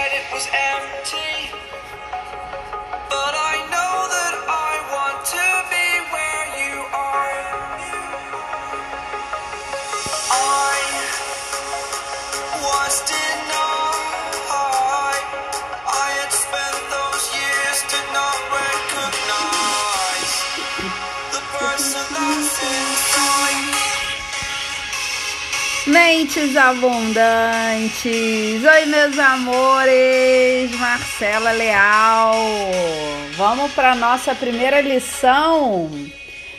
said it was empty. Mentes abundantes! Oi, meus amores! Marcela Leal! Vamos para nossa primeira lição?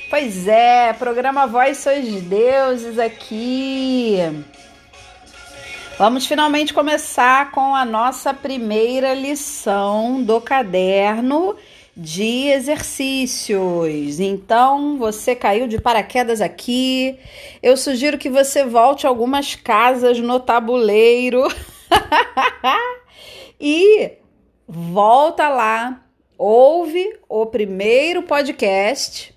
Pois é, programa Voz Sois Deuses aqui. Vamos finalmente começar com a nossa primeira lição do caderno de exercícios. Então, você caiu de paraquedas aqui. Eu sugiro que você volte algumas casas no tabuleiro e volta lá, ouve o primeiro podcast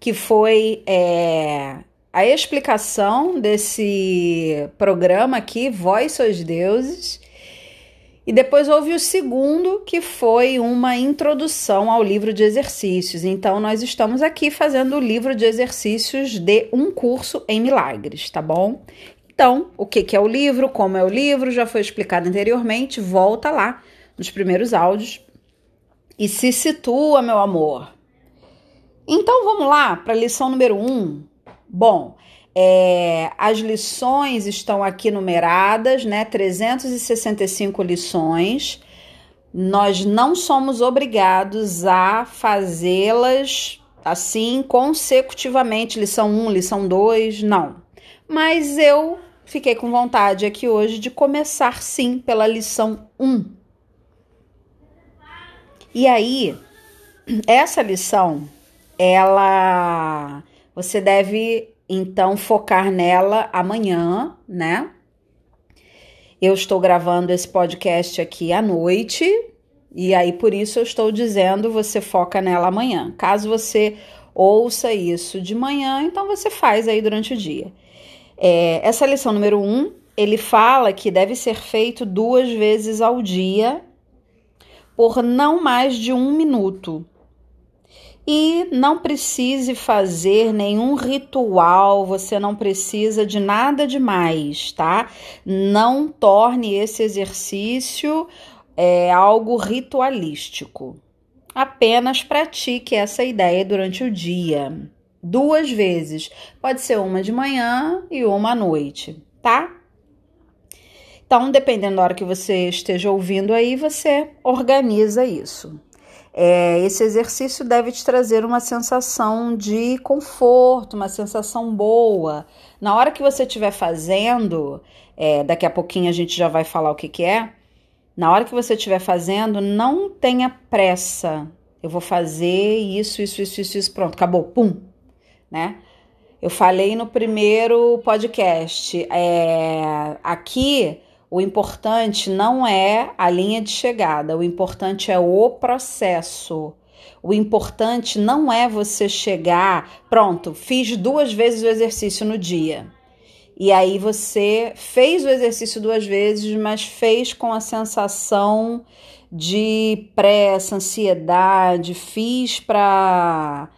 que foi é, a explicação desse programa aqui, Voz Sois Deuses. E depois houve o segundo, que foi uma introdução ao livro de exercícios. Então, nós estamos aqui fazendo o livro de exercícios de um curso em milagres, tá bom? Então, o que, que é o livro, como é o livro, já foi explicado anteriormente. Volta lá nos primeiros áudios e se situa, meu amor. Então, vamos lá para a lição número 1. Um. Bom, é, as lições estão aqui numeradas, né? 365 lições. Nós não somos obrigados a fazê-las assim consecutivamente, lição 1, lição 2, não. Mas eu fiquei com vontade aqui hoje de começar sim pela lição 1. E aí, essa lição, ela você deve então focar nela amanhã, né? Eu estou gravando esse podcast aqui à noite e aí por isso eu estou dizendo você foca nela amanhã. Caso você ouça isso de manhã, então você faz aí durante o dia. É, essa lição número um, ele fala que deve ser feito duas vezes ao dia por não mais de um minuto e não precise fazer nenhum ritual, você não precisa de nada demais, tá? Não torne esse exercício é, algo ritualístico. Apenas pratique essa ideia durante o dia, duas vezes. Pode ser uma de manhã e uma à noite, tá? Então, dependendo da hora que você esteja ouvindo aí, você organiza isso. É, esse exercício deve te trazer uma sensação de conforto, uma sensação boa. Na hora que você estiver fazendo, é, daqui a pouquinho a gente já vai falar o que, que é. Na hora que você estiver fazendo, não tenha pressa. Eu vou fazer isso, isso, isso, isso, isso, pronto, acabou, pum, né? Eu falei no primeiro podcast, é, aqui o importante não é a linha de chegada, o importante é o processo. O importante não é você chegar, pronto, fiz duas vezes o exercício no dia. E aí você fez o exercício duas vezes, mas fez com a sensação de pressa, ansiedade, fiz para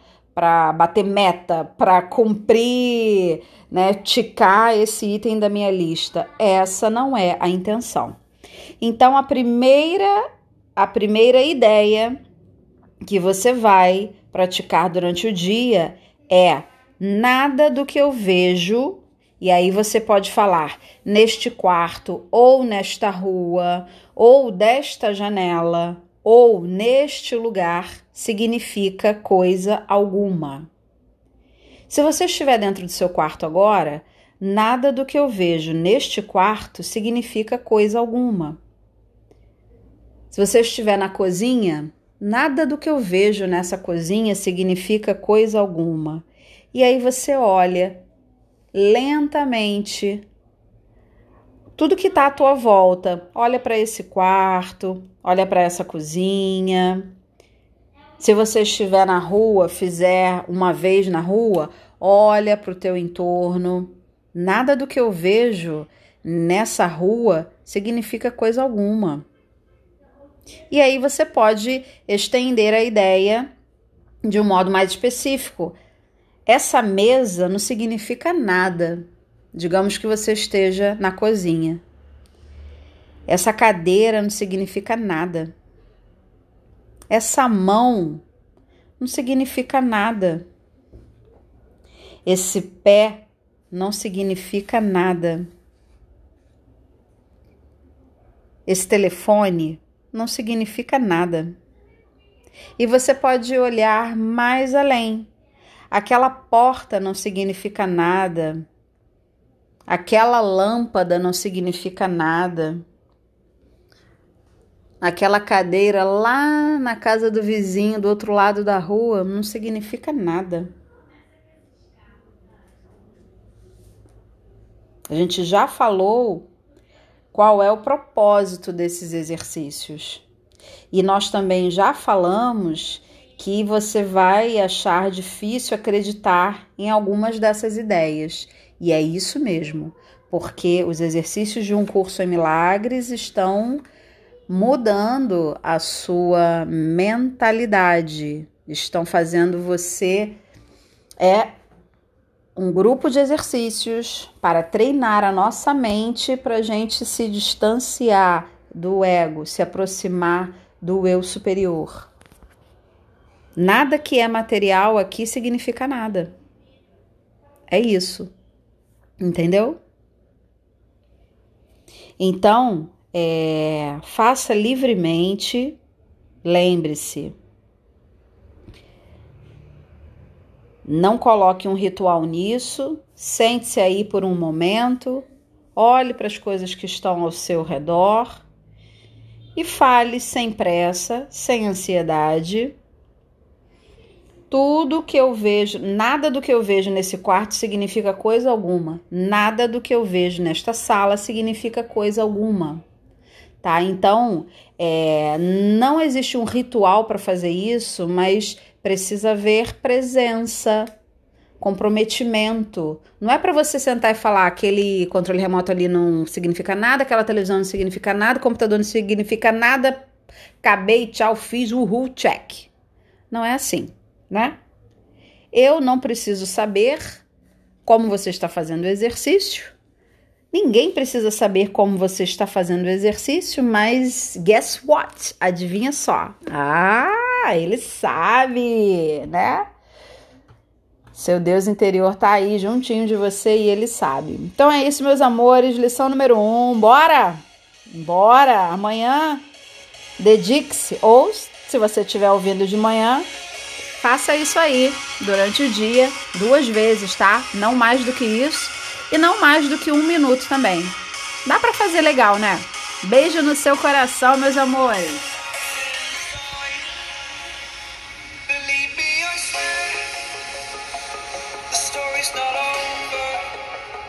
para bater meta, para cumprir, né, ticar esse item da minha lista. Essa não é a intenção. Então a primeira a primeira ideia que você vai praticar durante o dia é nada do que eu vejo e aí você pode falar neste quarto, ou nesta rua, ou desta janela, ou neste lugar significa coisa alguma. Se você estiver dentro do seu quarto agora, nada do que eu vejo neste quarto significa coisa alguma. Se você estiver na cozinha, nada do que eu vejo nessa cozinha significa coisa alguma. E aí você olha lentamente tudo que está à tua volta. Olha para esse quarto, olha para essa cozinha. Se você estiver na rua, fizer uma vez na rua, olha para o teu entorno. Nada do que eu vejo nessa rua significa coisa alguma. E aí você pode estender a ideia de um modo mais específico. Essa mesa não significa nada. Digamos que você esteja na cozinha. Essa cadeira não significa nada. Essa mão não significa nada. Esse pé não significa nada. Esse telefone não significa nada. E você pode olhar mais além. Aquela porta não significa nada. Aquela lâmpada não significa nada. Aquela cadeira lá na casa do vizinho, do outro lado da rua, não significa nada. A gente já falou qual é o propósito desses exercícios. E nós também já falamos que você vai achar difícil acreditar em algumas dessas ideias. E é isso mesmo, porque os exercícios de um curso em milagres estão mudando a sua mentalidade, estão fazendo você é um grupo de exercícios para treinar a nossa mente para a gente se distanciar do ego, se aproximar do eu superior. Nada que é material aqui significa nada. É isso. Entendeu? Então, é, faça livremente, lembre-se, Não coloque um ritual nisso, sente-se aí por um momento, olhe para as coisas que estão ao seu redor e fale sem pressa, sem ansiedade. Tudo que eu vejo, nada do que eu vejo nesse quarto significa coisa alguma. Nada do que eu vejo nesta sala significa coisa alguma. Tá? Então, é, não existe um ritual para fazer isso, mas precisa haver presença, comprometimento. Não é para você sentar e falar aquele controle remoto ali não significa nada, aquela televisão não significa nada, o computador não significa nada. Acabei, tchau, fiz, uhul, check. Não é assim, né? Eu não preciso saber como você está fazendo o exercício. Ninguém precisa saber como você está fazendo o exercício, mas guess what? Adivinha só. Ah! Ele sabe, né? Seu Deus interior tá aí juntinho de você e ele sabe. Então é isso, meus amores. Lição número um. Bora! Bora! Amanhã dedique-se. Ou, se você estiver ouvindo de manhã, faça isso aí durante o dia, duas vezes, tá? Não mais do que isso. E não mais do que um minuto também. Dá para fazer legal, né? Beijo no seu coração, meus amores.